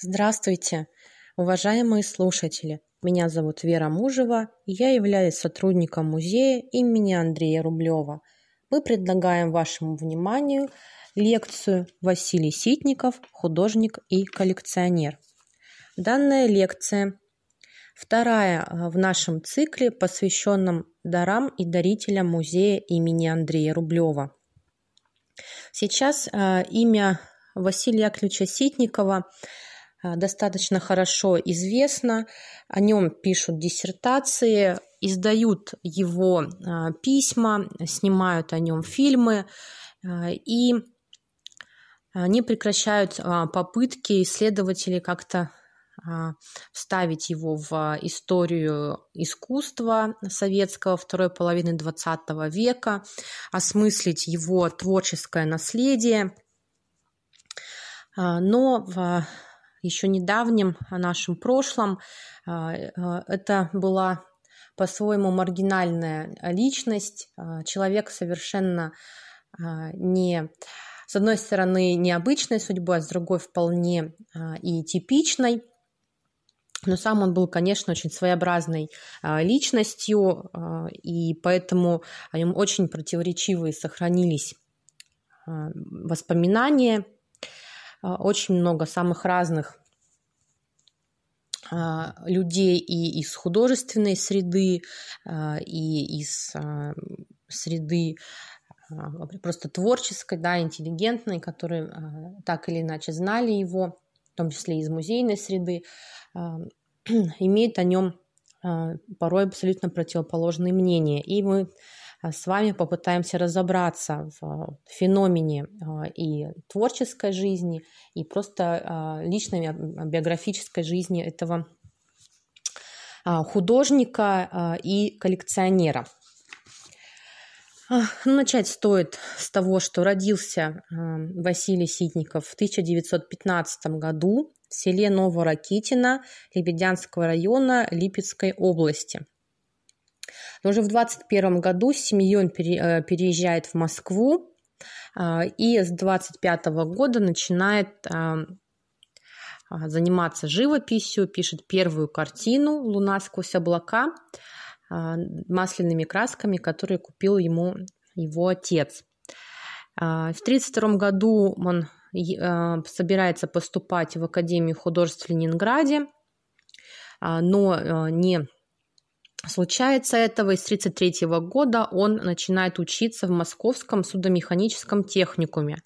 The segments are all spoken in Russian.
Здравствуйте, уважаемые слушатели! Меня зовут Вера Мужева, я являюсь сотрудником музея имени Андрея Рублева. Мы предлагаем вашему вниманию лекцию «Василий Ситников. Художник и коллекционер». Данная лекция вторая в нашем цикле, посвященном дарам и дарителям музея имени Андрея Рублева. Сейчас э, имя Василия Яковлевича Ситникова а, достаточно хорошо известно, о нем пишут диссертации, издают его а, письма, снимают о нем фильмы а, и не прекращают попытки исследователей как-то вставить его в историю искусства советского второй половины XX века, осмыслить его творческое наследие. Но еще недавнем нашем прошлом. А, а, это была по-своему маргинальная личность, а, человек совершенно не, с одной стороны, необычной судьбой, а с другой вполне и типичной. Но сам он был, конечно, очень своеобразной личностью, и поэтому о нем очень противоречивые сохранились воспоминания – а, очень много самых разных а, людей и из художественной среды, а, и из среды просто творческой, да, интеллигентной, которые так или иначе знали его, в том числе из музейной среды, имеют о нем порой абсолютно противоположные мнения. И мы а, с вами попытаемся разобраться в феномене а, и творческой жизни, и просто личной биографической жизни этого художника и коллекционера. Ну, начать стоит с того, что родился Василий Ситников в 1915 году в селе Новоракитино Лебедянского района Липецкой области – уже в 21 году с семьей он э, переезжает в Москву а, и с 25 года начинает а, а, заниматься живописью, пишет первую картину «Луна сквозь облака» масляными красками, которые купил ему его отец. В 1932 году он собирается поступать в Академию художеств в Ленинграде, но не Случается этого, и с 1933 года он начинает учиться в Московском судомеханическом техникуме.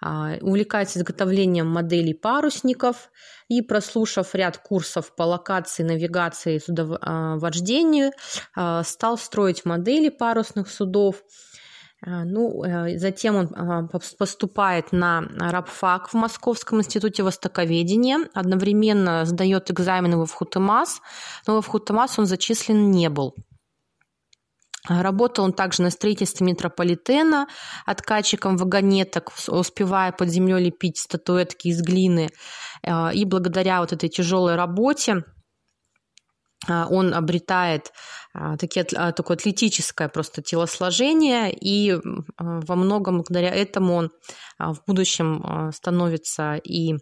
А, увлекается изготовлением моделей парусников и, прослушав ряд курсов по локации, навигации судовождению, а, стал строить модели парусных судов – а, ну, э, затем он а, поступает на рабфак в Московском институте востоковедения, одновременно сдает экзамены в Вхутымас, но в Вхутымас он зачислен не был. Работал он также на строительстве метрополитена, откатчиком вагонеток, успевая под землей лепить статуэтки из глины. Э, и благодаря вот этой тяжелой работе а, он обретает а, такие, а, такое атлетическое просто телосложение, и во многом благодаря этому он в будущем становится и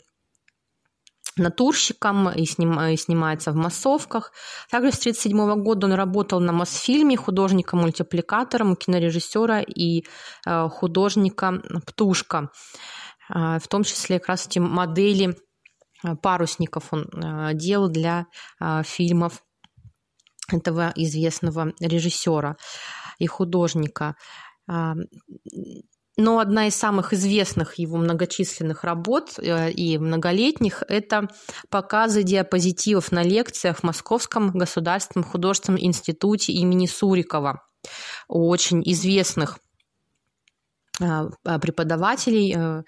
натурщиком и, сним, и снимается в массовках. Также с 1937 года он работал на Мосфильме художником-мультипликатором кинорежиссера и художника Птушка. В том числе как раз эти модели парусников он делал для фильмов этого известного режиссера и художника. А, но одна из самых известных его многочисленных работ э, и многолетних – это показы диапозитивов на лекциях в Московском государственном художественном институте имени Сурикова у очень известных а, преподавателей, э,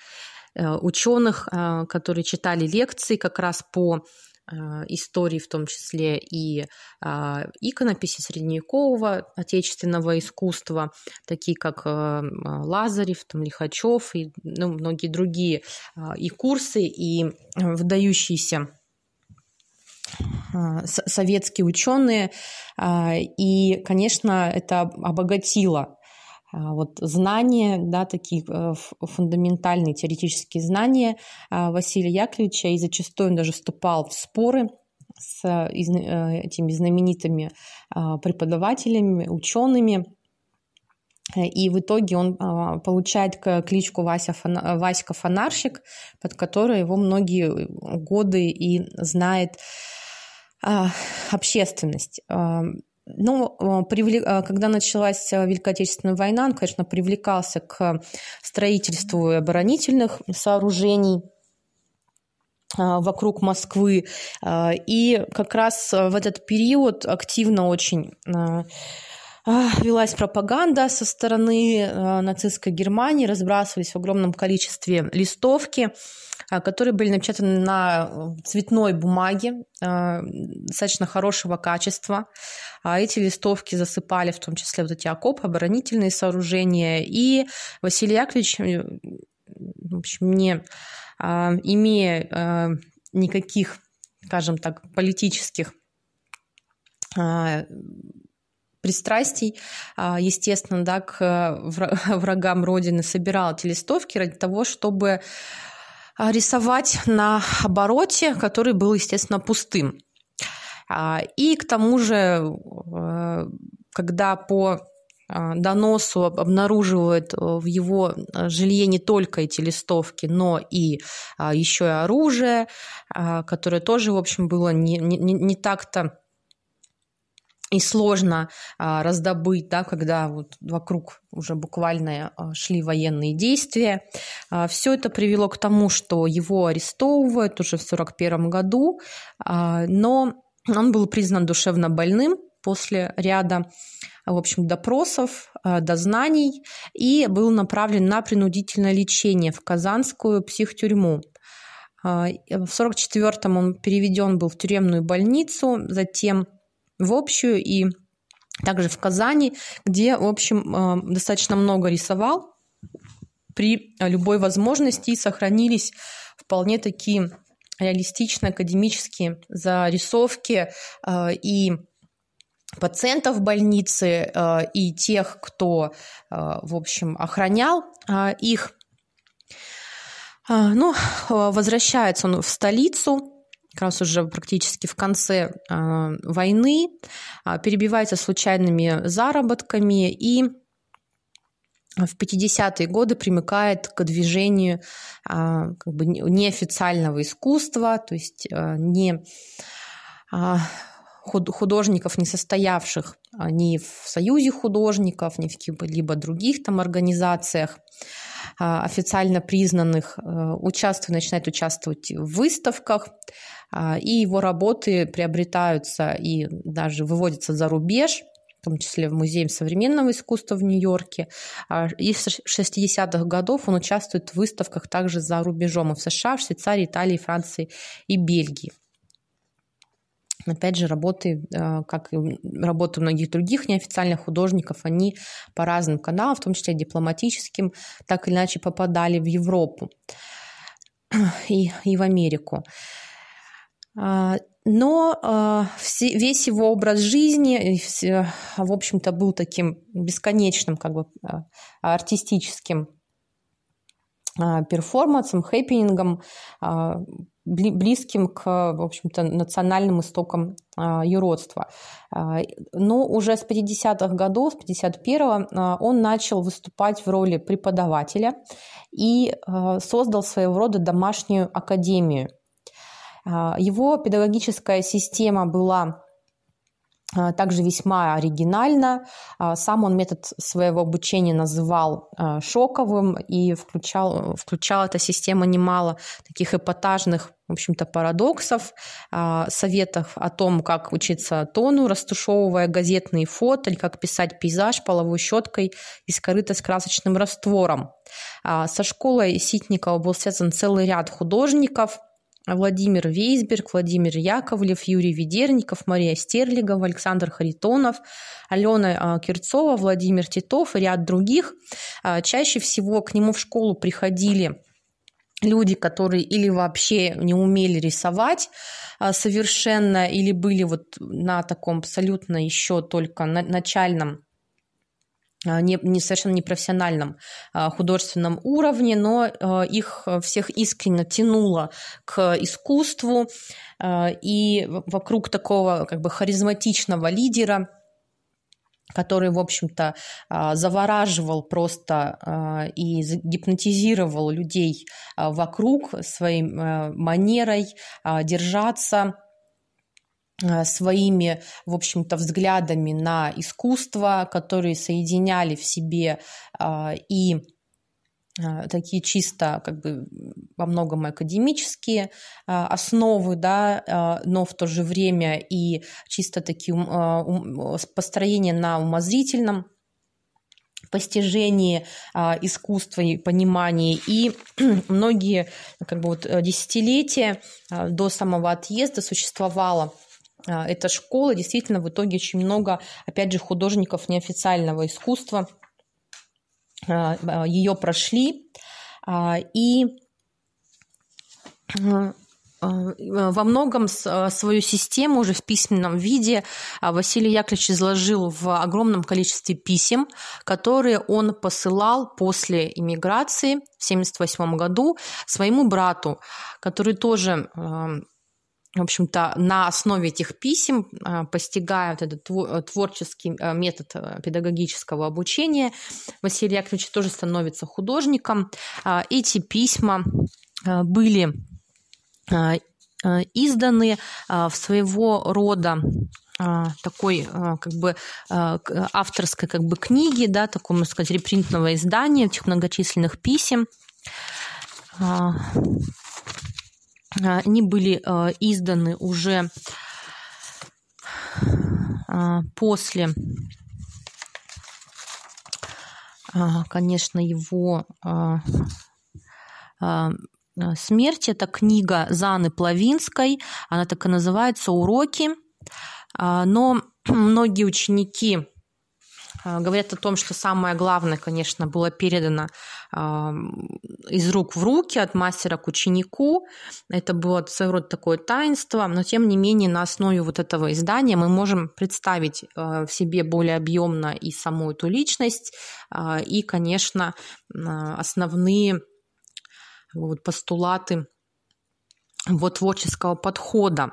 э, ученых, которые читали лекции как раз по а, истории, в том числе и а, иконописи средневекового отечественного искусства, такие как а, Лазарев, там, Лихачев и ну, многие другие и курсы, и выдающиеся советские ученые. И, конечно, это обогатило вот знания, да, такие фундаментальные теоретические знания Василия Яковлевича, и зачастую он даже вступал в споры с этими знаменитыми преподавателями, учеными, и в итоге он а, получает кличку Вася Фана, Васька Фонарщик, под которой его многие годы и знает а, общественность. Ну, когда началась Великая Отечественная война, он, конечно, привлекался к строительству оборонительных сооружений вокруг Москвы. И как раз в этот период активно очень велась пропаганда со стороны э, нацистской Германии, разбрасывались в огромном количестве листовки, э, которые были напечатаны на э, цветной бумаге достаточно хорошего качества. А эти листовки засыпали в том числе вот эти окопы, оборонительные сооружения. И Василий Яковлевич, в общем, не имея никаких, скажем так, политических пристрастий, а, естественно, да, к э, врагам Родины собирал эти листовки ради того, чтобы а, рисовать на обороте, который был, естественно, пустым. А, и к тому же, э, когда по доносу обнаруживают э, в его жилье не только эти листовки, но и еще и оружие, которое тоже, в общем, было не, не, не так-то и сложно а, раздобыть, да, когда вот вокруг уже буквально а, шли военные действия. А, все это привело к тому, что его арестовывают уже в 1941 году, но он был признан душевно больным после ряда в общем, допросов, дознаний и был направлен на принудительное лечение в Казанскую психтюрьму. В 1944 он переведен был в тюремную больницу, затем в общую и также в Казани, где, в общем, э, достаточно много рисовал при любой возможности и сохранились вполне такие реалистичные академические зарисовки э, и пациентов больницы э, и тех, кто, в общем, охранял их. Ну, возвращается он в столицу, как раз уже практически в конце э, войны, э, перебивается случайными заработками и в 50-е годы примыкает к движению э, как бы неофициального искусства, то есть э, не э, художников, не состоявших ни в Союзе художников, ни в каких-либо других там организациях официально признанных, участвует, начинает участвовать в выставках, а, и его работы приобретаются и даже выводятся за рубеж, в том числе в Музее современного искусства в Нью-Йорке. А, и с 60-х годов он участвует в выставках также за рубежом и в США, в Швейцарии, Италии, Франции и Бельгии. Опять же, работы, а, как и работы многих других неофициальных художников, они по разным каналам, в том числе дипломатическим, так или иначе попадали в Европу и, и в Америку. А, но а, весь его образ жизни, в общем-то, был таким бесконечным, как бы артистическим перформансом, хэппинингом, близким к, в общем-то, национальным истокам юродства. Но уже с 50-х годов, с 51-го, он начал выступать в роли преподавателя и создал своего рода домашнюю академию – а, его педагогическая система была а, также весьма оригинальна. А, сам он метод своего обучения называл шоковым и включал, включала эта система немало таких эпатажных, в общем-то, парадоксов, советов о том, как учиться тону, растушевывая газетные фото, или как писать пейзаж половой щеткой из корыта с красочным раствором. Со школой Ситникова был связан целый ряд художников – Владимир Вейсберг, Владимир Яковлев, Юрий Ведерников, Мария Стерлигова, Александр Харитонов, Алена а, Кирцова, Владимир Титов и ряд других. А, чаще всего к нему в школу приходили люди, которые или вообще не умели рисовать а, совершенно, или были вот на таком абсолютно еще только начальном не, не совершенно непрофессиональном художественном уровне, но их всех искренне тянуло к искусству, и вокруг такого как бы харизматичного лидера который, в общем-то, завораживал просто и гипнотизировал людей вокруг своей манерой держаться, своими, в общем-то, взглядами на искусство, которые соединяли в себе и такие чисто как бы во многом академические основы, да, но в то же время и чисто такие построения на умозрительном постижении искусства и понимании. И многие как бы вот десятилетия до самого отъезда существовало эта школа, действительно в итоге очень много, опять же, художников неофициального искусства а, а, ее прошли. И во многом свою систему уже в письменном виде Василий Яковлевич изложил в огромном количестве писем, которые он посылал после иммиграции в 1978 году своему брату, который тоже в общем-то, на основе этих писем, а, постигая вот этот творческий а, метод а, педагогического обучения, Василий Яковлевич тоже становится художником. Эти письма были изданы в своего рода такой как бы авторской как бы книги, да, такого, можно сказать, репринтного издания этих многочисленных писем. Они были э, изданы уже э, после, конечно, его смерти. Это книга Заны Плавинской, она так и называется «Уроки». Но многие ученики а, говорят о том, что самое главное, конечно, было передано а, из рук в руки, от мастера к ученику. Это было своего рода такое таинство, но тем не менее на основе вот этого издания мы можем представить а, в себе более объемно и саму эту личность, и, конечно, основные вот постулаты вот творческого подхода.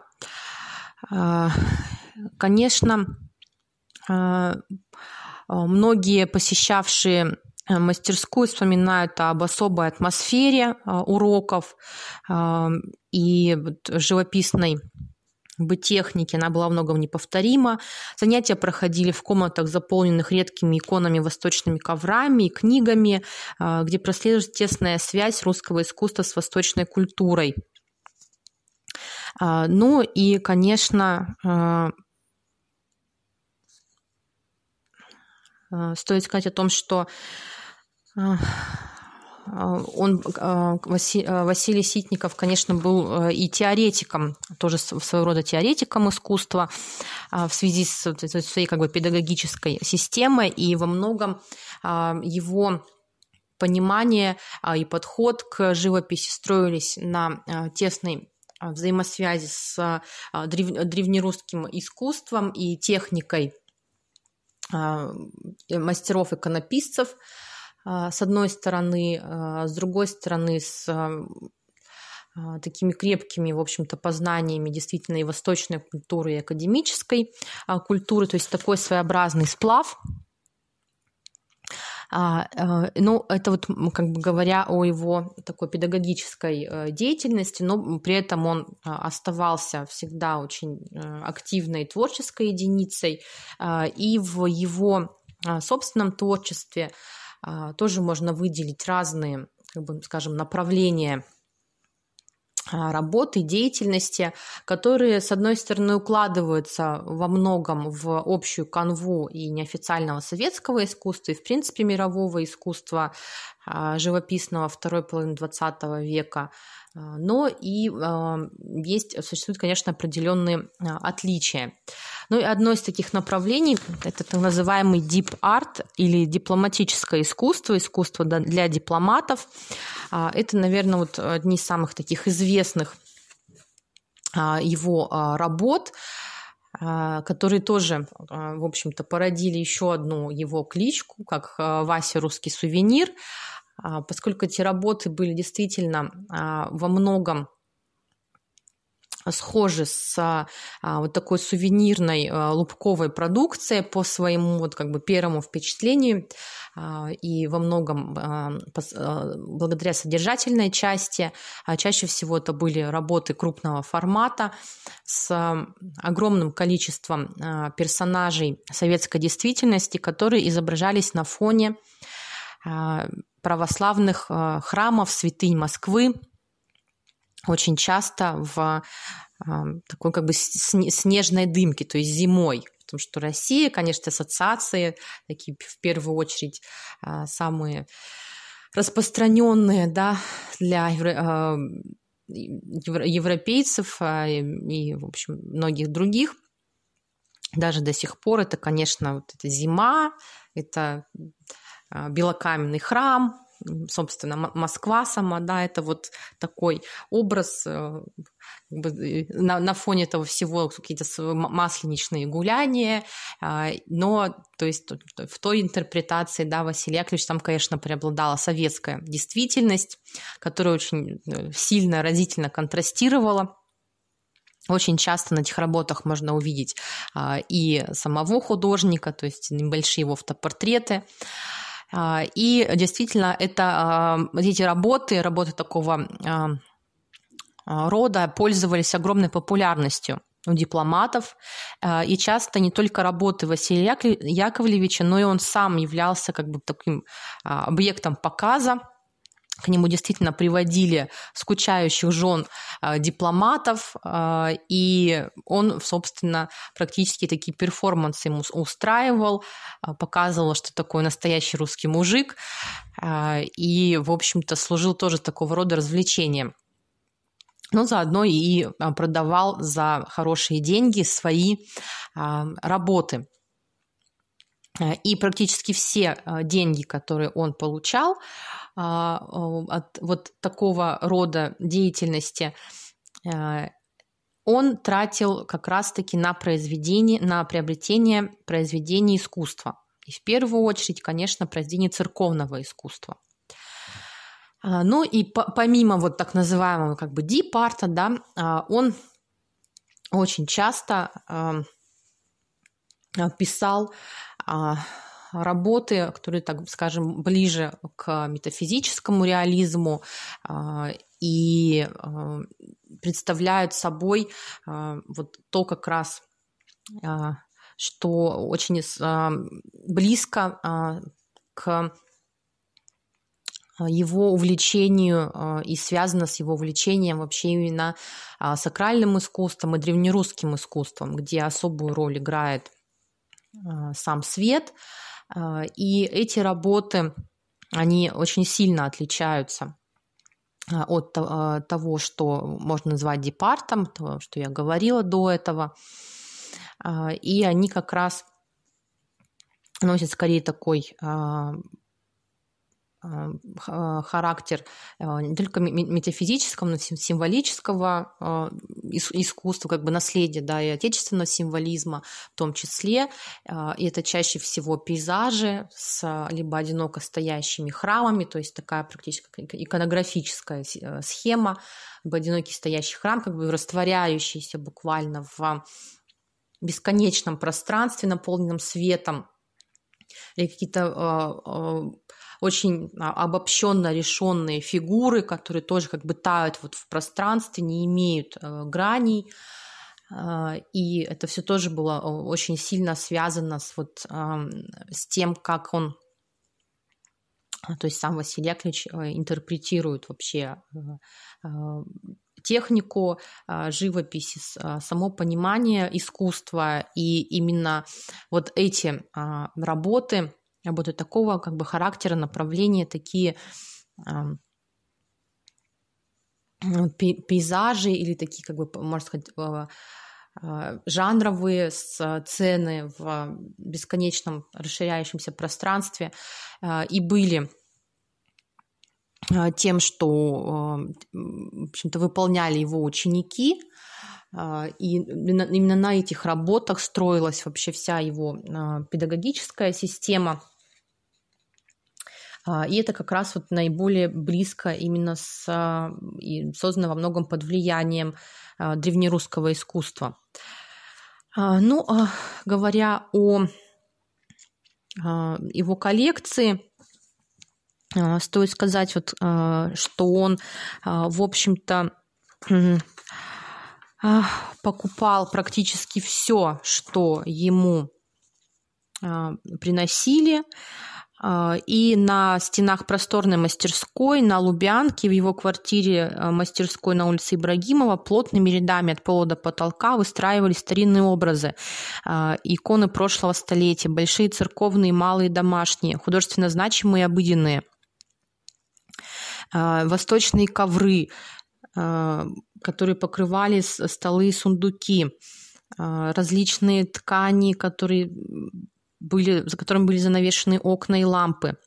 Конечно, многие посещавшие э, мастерскую вспоминают об особой атмосфере а, уроков и живописной бы техники, она была многом неповторима. Занятия проходили в комнатах, заполненных редкими иконами, восточными коврами и книгами, где прослеживается тесная связь русского искусства с восточной культурой. Ну и, конечно, стоит сказать о том, что э, он, э, Василий Ситников, конечно, был и теоретиком, тоже своего рода теоретиком искусства в связи с своей как бы педагогической системой, и во многом его понимание и подход к живописи строились на тесной взаимосвязи с древнерусским искусством и техникой а, мастеров иконописцев, а, с одной стороны, а, с другой стороны, с такими крепкими, в общем-то, познаниями действительно и восточной культуры, и академической культуры, то есть такой своеобразный сплав – ну, это вот как бы говоря о его такой педагогической э, деятельности, но при этом он а, оставался всегда очень э, активной творческой единицей, и в его собственном творчестве тоже можно выделить разные, как бы, скажем, направления а, работы, деятельности, которые, с одной стороны, укладываются во многом в общую канву и неофициального советского искусства, и, в принципе, мирового искусства а, живописного второй половины XX века, а, но и есть, существуют, конечно, определенные отличия. Ну и одно из таких направлений – это так называемый deep art или дипломатическое искусство, искусство для дипломатов. А, это, наверное, вот одни из самых таких известных а, его а, работ. которые тоже, в общем-то, породили еще одну его кличку, как Вася русский сувенир, поскольку эти работы были действительно во многом схожи с а, вот такой сувенирной а, лубковой продукцией по своему вот как бы первому впечатлению а, и во многом а, пос, а, благодаря содержательной части а, чаще всего это были работы крупного формата с а, огромным количеством а, персонажей советской действительности, которые изображались на фоне а, православных а, храмов святынь Москвы очень часто в такой как бы снежной дымке, то есть зимой. Потому что Россия, конечно, ассоциации такие в первую очередь а, самые распространенные да, для евро, европейцев а, и, в общем, многих других. Даже до сих пор это, конечно, вот эта зима, это а, белокаменный храм, собственно, Москва сама, да, это вот такой образ э, на, на фоне этого всего какие-то масленичные гуляния, а, но, то есть, в той интерпретации, да, Василий Яковлевич, там, конечно, преобладала советская действительность, которая очень э, сильно, разительно контрастировала очень часто на этих работах можно увидеть а, и самого художника, то есть небольшие его автопортреты. А, и действительно, это а, эти работы, работы такого а, рода пользовались огромной популярностью у дипломатов, и часто не только работы Василия Яковлевича, но и он сам являлся как бы таким объектом показа к нему действительно приводили скучающих жен э, дипломатов, э, и он, собственно, практически такие перформансы ему устраивал, э, показывал, что такое настоящий русский мужик, э, и, в общем-то, служил тоже такого рода развлечением. Но заодно и продавал за хорошие деньги свои э, работы. И практически все деньги, которые он получал, а, от вот такого рода деятельности, э, он тратил как раз-таки на произведение, на приобретение произведений искусства. И в первую очередь, конечно, произведений церковного искусства. А, ну и помимо вот так называемого как бы дип-арта, да, а, он очень часто писал работы, которые, так скажем, ближе к метафизическому реализму а, и а, представляют собой а, вот то как раз, что очень близко к его увлечению и связано с его увлечением вообще именно сакральным искусством и древнерусским искусством, где особую роль играет сам свет, и эти работы, они очень сильно отличаются а, от а, того, что можно назвать департом, того, что я говорила до этого. И они как раз носят скорее такой а, характер а, не только метафизического, но и символического а, искусства, как бы наследия, да, и отечественного символизма в том числе. И это чаще всего пейзажи с либо одиноко стоящими храмами, то есть такая практически иконографическая схема, либо одинокий стоящий храм, как бы растворяющийся буквально в бесконечном пространстве, наполненном светом, или какие-то очень а, обобщенно решенные фигуры, которые тоже как бы тают вот в пространстве, не имеют э, граней. А, и это все тоже было очень сильно связано с, вот, с тем, как он то есть сам Василий Яковлевич э, интерпретирует вообще э, технику живописи, само понимание искусства, и именно вот эти работы работы такого как бы характера, направления, такие пейзажи или такие, как бы, можно сказать, а, а, жанровые сцены в бесконечном расширяющемся пространстве и были тем, что, в общем-то, выполняли его ученики, И именно на этих работах строилась вообще вся его педагогическая система. И это как раз вот наиболее близко именно с, и создано во многом под влиянием древнерусского искусства. Ну, говоря о его коллекции, стоит сказать, вот, что он, в общем-то, покупал практически все, что ему приносили. И на стенах просторной мастерской на Лубянке в его квартире мастерской на улице Ибрагимова плотными рядами от пола до потолка выстраивались старинные образы, иконы прошлого столетия, большие церковные, малые, домашние, художественно значимые и обыденные – а, восточные ковры, а, которые покрывали столы и сундуки, а, различные ткани, которые были, за которыми были занавешены окна и лампы –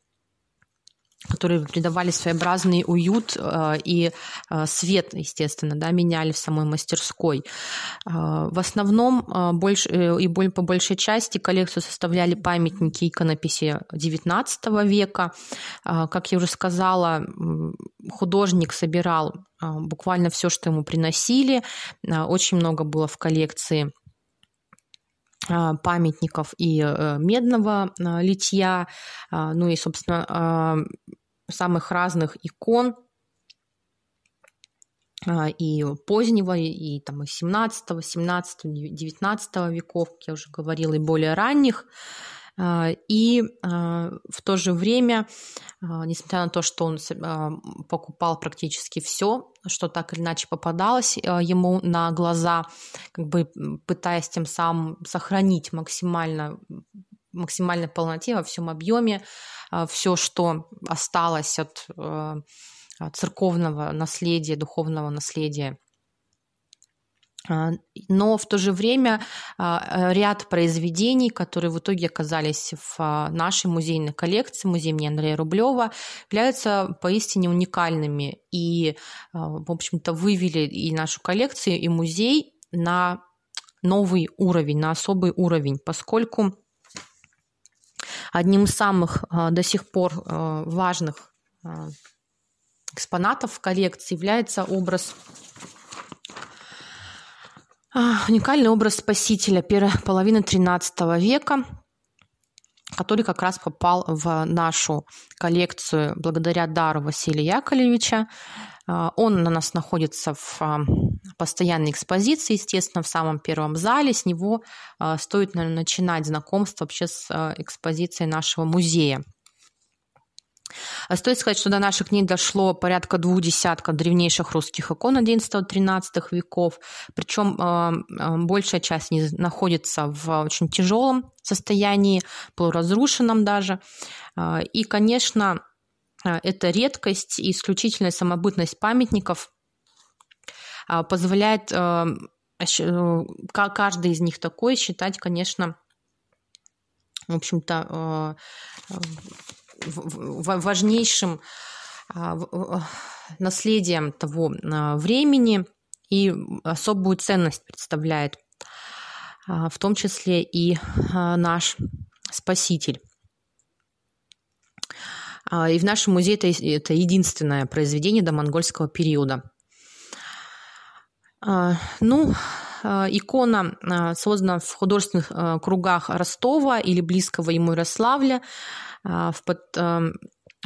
которые придавали своеобразный уют э, и э, свет, естественно, да, меняли в самой мастерской. Э, в основном больше, и по большей части коллекцию составляли памятники иконописи XIX века. Как я уже сказала, художник собирал буквально все, что ему приносили. Очень много было в коллекции памятников и медного литья, ну и, собственно, самых разных икон а, и позднего, и там и 17, 17, 19 веков, как я уже говорила, и более ранних. А, и а, в то же время, несмотря на то, что он покупал практически все, что так или иначе попадалось ему на глаза, как бы пытаясь тем самым сохранить максимально максимальной полноте, во всем объеме. А, Все, что осталось от церковного наследия, духовного наследия а, но в то же время а, ряд произведений, которые в итоге оказались в нашей музейной коллекции, музей имени Андрея Рублева, являются поистине уникальными. И, в общем-то, вывели и нашу коллекцию, и музей на новый уровень, на особый уровень, поскольку Одним из самых а, до сих пор а, важных а, экспонатов в коллекции является образ уникальный образ Спасителя первой половины XIII века, который как раз попал в нашу коллекцию благодаря дару Василия Яковлевича. Он у нас находится в постоянной экспозиции, естественно, в самом первом зале. С него а, стоит, наверное, начинать знакомство вообще с а, экспозицией нашего музея. А стоит сказать, что до наших дней дошло порядка двух десятков древнейших русских икон XI-XIII веков, причем большая часть находится в очень тяжелом состоянии, полуразрушенном даже. И, конечно, это редкость и исключительная самобытность памятников а, позволяет э, каждый из них такой считать, конечно, в общем-то, важнейшим а, наследием того времени и особую ценность представляет, а, в том числе и наш Спаситель. И в нашем музее это, это единственное произведение до монгольского периода. А, ну, а, икона а, создана в художественных кругах Ростова или близкого ему Ярославля, в под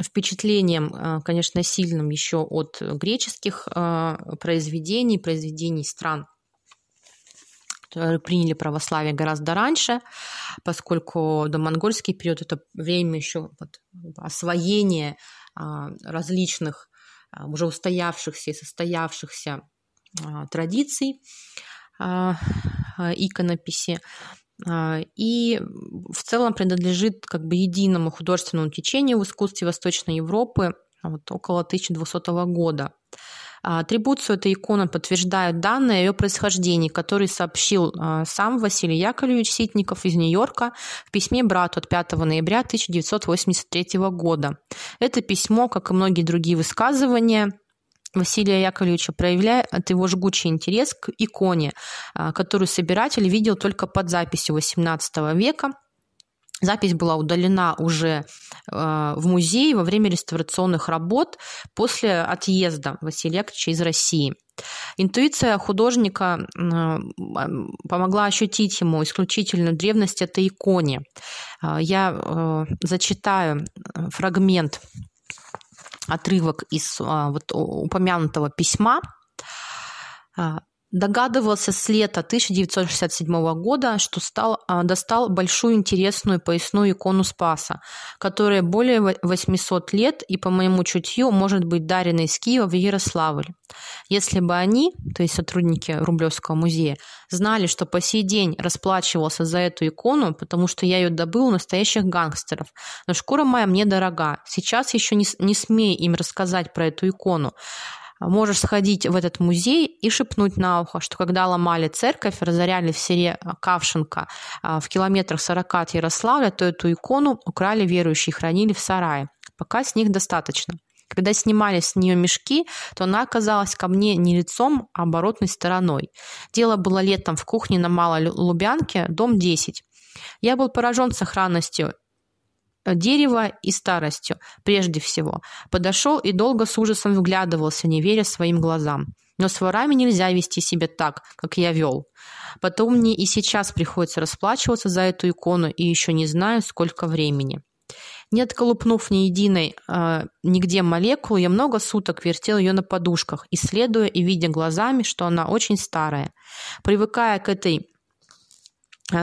впечатлением, конечно, сильным еще от греческих произведений, произведений стран, приняли православие гораздо раньше, поскольку до монгольский период это время еще вот освоения различных уже устоявшихся и состоявшихся традиций иконописи и в целом принадлежит как бы единому художественному течению в искусстве Восточной Европы вот, около 1200 года. Атрибуцию этой иконы подтверждают данные о ее происхождении, который сообщил сам Василий Яковлевич Ситников из Нью-Йорка в письме брату от 5 ноября 1983 года. Это письмо, как и многие другие высказывания, Василия Яковлевича проявляет его жгучий интерес к иконе, которую собиратель видел только под записью XVIII века – Запись была удалена уже э, в музее во время реставрационных работ после отъезда Василия Яковлевича из России. Интуиция художника помогла ощутить ему исключительную древность этой иконе. Э, я зачитаю фрагмент, отрывок из вот упомянутого письма Догадывался с лета 1967 года, что стал, а, достал большую интересную поясную икону Спаса, которая более 800 лет и, по моему чутью, может быть дарена из Киева в Ярославль. Если бы они, то есть сотрудники Рублевского музея, знали, что по сей день расплачивался за эту икону, потому что я ее добыл у настоящих гангстеров. Но шкура моя мне дорога. Сейчас еще не, не смей им рассказать про эту икону можешь сходить в этот музей и шепнуть на ухо, что когда ломали церковь, разоряли в селе Кавшенко а, в километрах 40 от Ярославля, то эту икону украли верующие и хранили в сарае. Пока с них достаточно. Когда снимали с нее мешки, то она оказалась ко мне не лицом, а оборотной стороной. Дело было летом в кухне на Малой Лубянке, дом 10. Я был поражен сохранностью дерева и старостью, прежде всего. Подошел и долго с ужасом вглядывался, не веря своим глазам. Но с ворами нельзя вести себя так, как я вел. Потом мне и сейчас приходится расплачиваться за эту икону, и еще не знаю, сколько времени. Не отколупнув ни единой э, нигде молекулы, я много суток вертел ее на подушках, исследуя и видя глазами, что она очень старая. Привыкая к этой Э,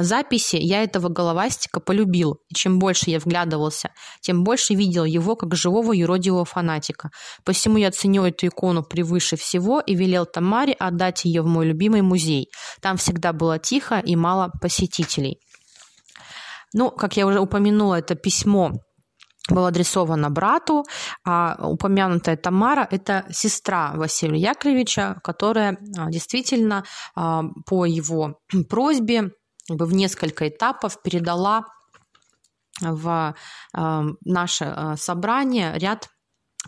записи я этого головастика полюбил, и чем больше я вглядывался, тем больше видел его как живого юродивого фанатика. Посему я ценю эту икону превыше всего и велел Тамаре отдать ее в мой любимый музей. Там всегда было тихо и мало посетителей. Ну, как я уже упомянула, это письмо было адресовано брату, а упомянутая Тамара – это сестра Василия Яковлевича, которая а, действительно а, по его просьбе в несколько этапов передала в э, наше э, собрание ряд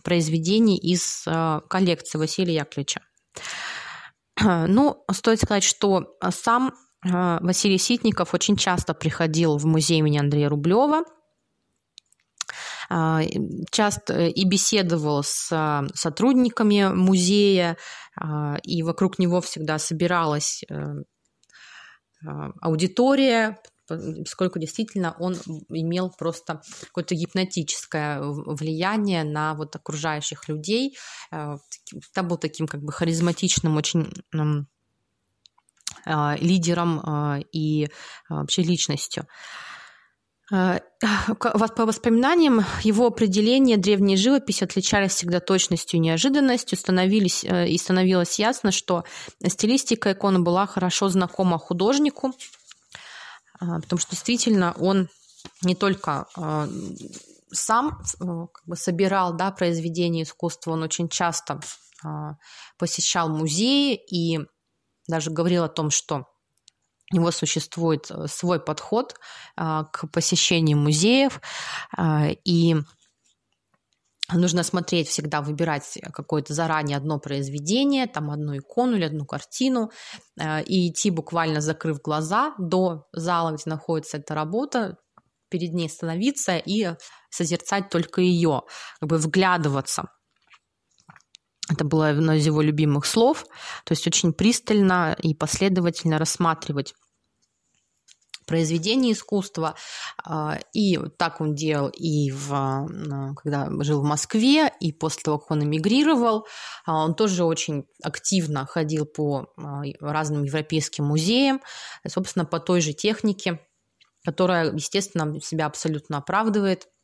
произведений из э, коллекции Василия Яковлевича. Ну, стоит сказать, что сам Василий Ситников очень часто приходил в музей имени Андрея Рублева, часто и беседовал с сотрудниками музея, и вокруг него всегда собиралась аудитория, поскольку действительно он имел просто какое-то гипнотическое влияние на вот окружающих людей. Э, там был таким как бы харизматичным очень а, лидером а, и вообще личностью. По воспоминаниям, его определения древней живописи отличались всегда точностью и неожиданностью, становились, э, и становилось ясно, что стилистика иконы была хорошо знакома художнику, а, потому что действительно он не только а, сам э, как бы собирал да, произведения искусства, он очень часто а, посещал музеи и даже говорил о том, что у него существует э, свой подход а, к посещению музеев, а, и нужно смотреть всегда, выбирать какое-то заранее одно произведение, там одну икону или одну картину, а, и идти буквально закрыв глаза до зала, где находится эта работа, перед ней становиться и созерцать только ее, как бы вглядываться это было одно из его любимых слов. То есть очень пристально и последовательно рассматривать произведения искусства. А, и так он делал и в, когда жил в Москве, и после того, как он эмигрировал, а, он тоже очень активно ходил по а, разным европейским музеям, собственно, по той же технике, которая, естественно, себя абсолютно оправдывает а,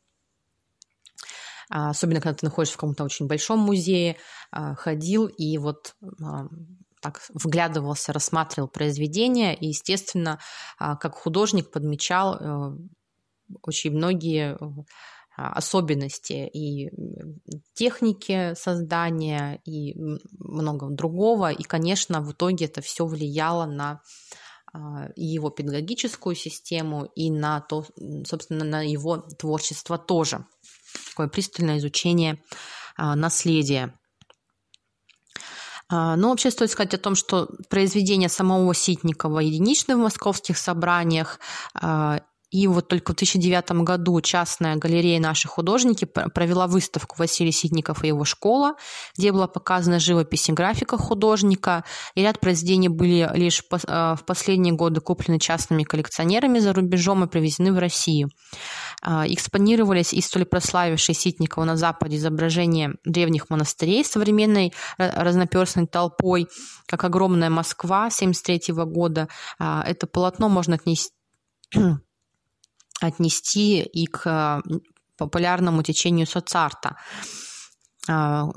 особенно когда ты находишься в каком-то очень большом музее, а, ходил и вот а, так вглядывался, рассматривал произведения, и, естественно, как художник подмечал э, очень многие особенности и техники создания, и много другого. И, конечно, в итоге это все влияло на его педагогическую систему и на то, собственно, на его творчество тоже такое пристальное изучение а, наследия. Но ну, вообще стоит сказать о том, что произведения самого Ситникова единичны в московских собраниях, и вот только в 2009 году частная галерея «Наши художники» провела выставку Василий Ситников и его школа, где была показана живопись и графика художника, и ряд произведений были лишь э, в последние годы куплены частными коллекционерами за рубежом и привезены в Россию. А, экспонировались и столь прославившие Ситникова на Западе изображения древних монастырей современной разноперстной толпой, как огромная Москва 1973 года. А, это полотно можно отнести отнести и к э, популярному течению соцарта. А,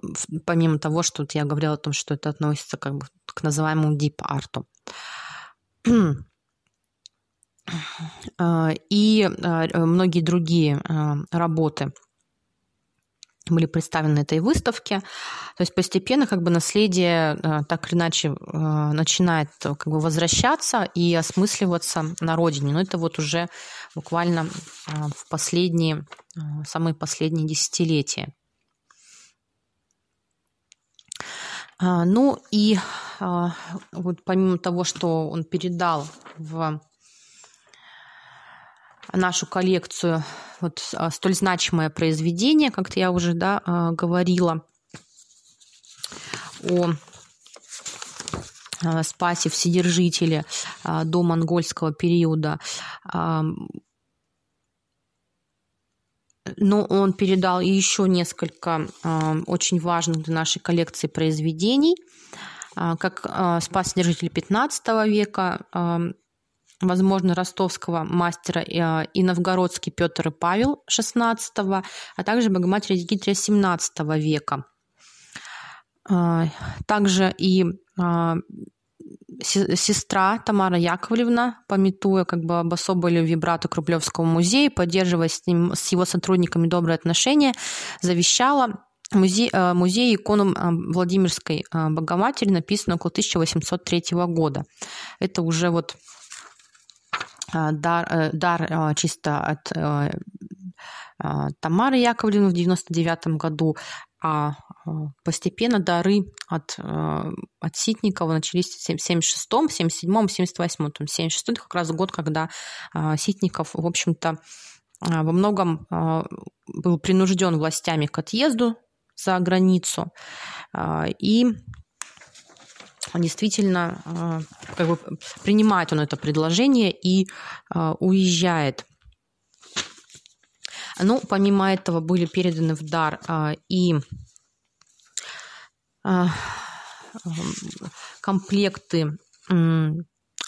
помимо того, что вот я говорила о том, что это относится как бы к называемому дип-арту. А, и а, многие другие работы – были представлены этой выставке. То есть постепенно как бы наследие э, так или иначе э, начинает как бы возвращаться и осмысливаться на родине. Но это вот уже буквально э, в последние, самые последние десятилетия. А, ну и вот помимо того, что он передал в нашу коллекцию вот а, столь значимое произведение, как-то я уже да, а, говорила о а, Спасе Вседержителе до монгольского периода. Но он передал еще несколько очень важных для нашей коллекции произведений, как «Спас Вседержитель XV века», возможно, ростовского мастера э, и новгородский Петр и Павел XVI, а также Богоматерь Дигитрия XVII века. А, также и а, сестра Тамара Яковлевна, пометуя как бы об особой любви брата Крублевского музея, поддерживая с, ним, с его сотрудниками добрые отношения, завещала музей, э, музей икону Владимирской э, Богоматери, написанную около 1803 года. Это уже вот дар, э, дар а, чисто от э, Тамары Яковлевны в 99 году, а постепенно дары от, от Ситникова начались в 76-м, 77-м, 78-м. 76 как раз год, когда Ситников, в общем-то, во многом был принужден властями к отъезду за границу. И действительно а, как бы принимает он это предложение и а, уезжает. Ну, помимо этого были переданы в дар а, и комплекты,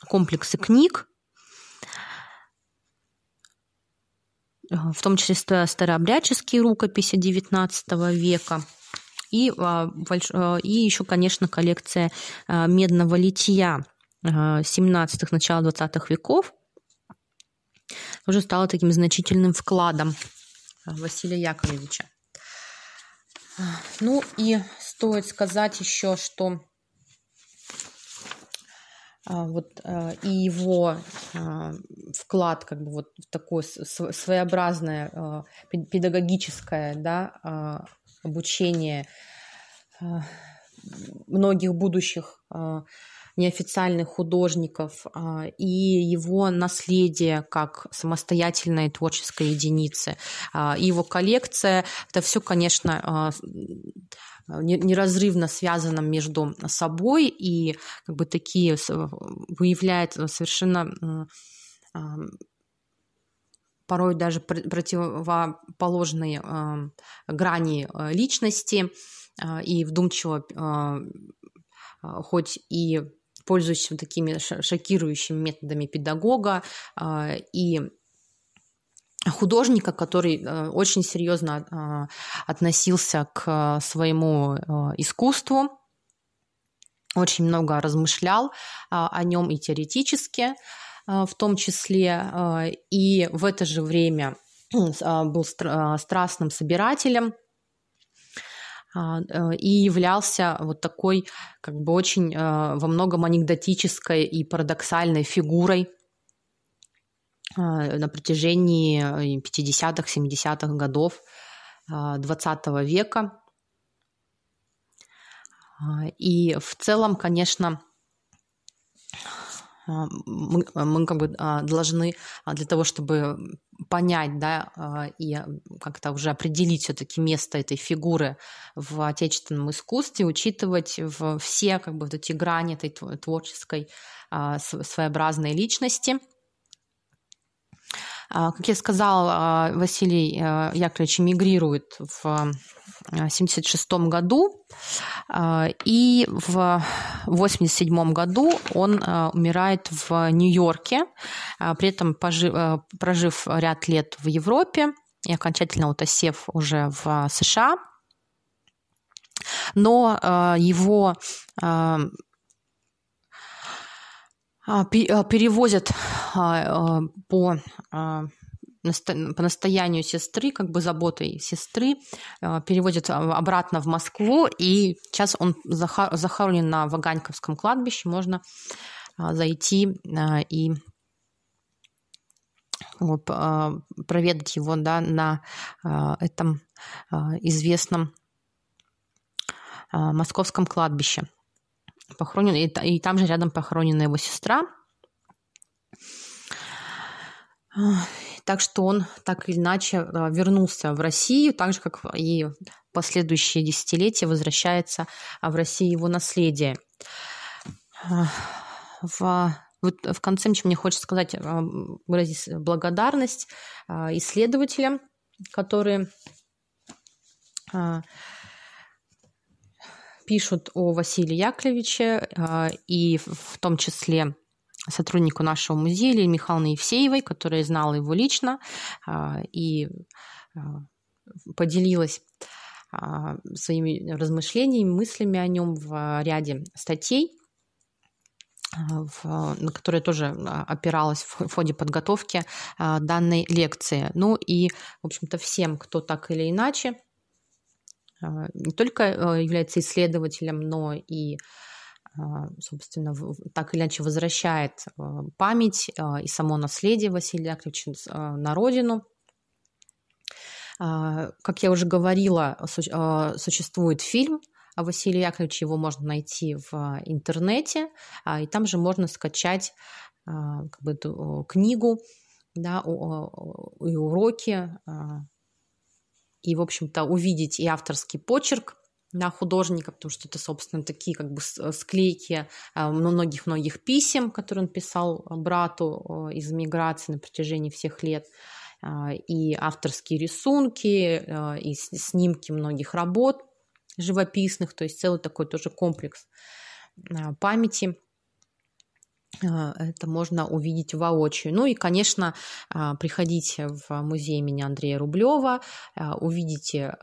комплексы книг, в том числе старообрядческие рукописи XIX века – и, а, а, и еще, конечно, коллекция а, медного литья 17-х, начала 20-х веков уже стала таким значительным вкладом Василия Яковлевича. Ну и стоит сказать еще, что вот и его вклад как бы вот в такое своеобразное педагогическое да, обучение а, многих будущих а, неофициальных художников а, и его наследие как самостоятельной творческой единицы. Его коллекция, это все, конечно, неразрывно связано между собой и как бы такие выявляет совершенно порой даже противоположные грани э, личности э, и вдумчиво, э, хоть и пользуясь такими шокирующими методами педагога и художника, который очень серьезно относился к своему искусству, очень много размышлял о нем и теоретически, в том числе, а, и в это же время а, был страстным собирателем и являлся вот такой как бы очень во многом анекдотической и парадоксальной фигурой на протяжении 50-х, 70-х годов XX века. И в целом, конечно, мы, мы как бы должны для того, чтобы понять, да, и как-то уже определить все-таки место этой фигуры в отечественном искусстве, учитывать все как бы вот эти грани этой творческой своеобразной личности – а, как я сказала, а, Василий Яковлевич эмигрирует в 1976 году, а, и в 1987 году он умирает в Нью-Йорке, при этом прожив ряд лет в Европе и окончательно утосев уже в США. Но его перевозят по по настоянию сестры, как бы заботой сестры, переводят обратно в Москву, и сейчас он захоронен на Ваганьковском кладбище, можно зайти и проведать его да, на этом известном московском кладбище. Похоронен, и там же рядом похоронена его сестра – так что он так или иначе а, вернулся в Россию, так же, как и последующие десятилетия возвращается а, в Россию его наследие. А, в, вот в конце мне хочется сказать, выразить благодарность исследователям, которые пишут о Василии Яковлевиче, и в том числе сотруднику нашего музея Лилии Михайловны Евсеевой, которая знала его лично а, и а, поделилась а, своими размышлениями, мыслями о нем в ряде статей, в, на которые тоже опиралась в ходе подготовки данной лекции. Ну и, в общем-то, всем, кто так или иначе не только является исследователем, но и собственно, так или иначе возвращает а, память а, и само наследие Василия Яковлевича на родину. Как я уже говорила, существует фильм о Василии Яковлевиче, его можно найти в интернете, и там же можно скачать как бы, книгу да, и уроки, и, в общем-то, увидеть и авторский почерк да, художника, потому что это, собственно, такие как бы э, склейки многих-многих писем, которые он писал брату из эмиграции на протяжении всех лет, и авторские рисунки, и снимки многих работ живописных, то есть целый такой тоже комплекс памяти – это можно увидеть воочию. Ну и, конечно, а, приходите в музей имени Андрея Рублева, а, увидите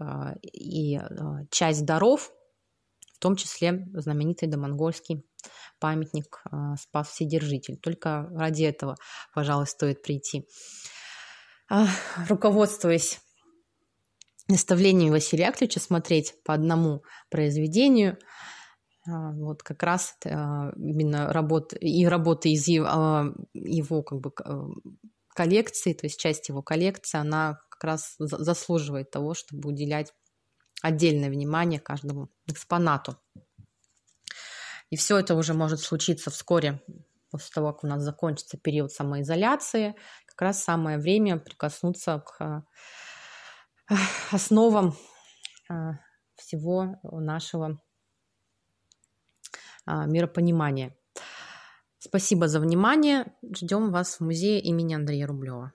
и часть даров, в том числе знаменитый домонгольский памятник Спас Вседержитель. Только ради этого, пожалуй, стоит прийти. Руководствуясь наставлениями Василия Яковлевича смотреть по одному произведению – а, вот как раз а, именно работа и работа из его, а, его как бы коллекции, то есть часть его коллекции, она как раз заслуживает того, чтобы уделять отдельное внимание каждому экспонату. И все это уже может случиться вскоре после того, как у нас закончится период самоизоляции. Как раз самое время прикоснуться к основам всего нашего а, миропонимания. Спасибо за внимание. Ждем вас в музее имени Андрея Рублева.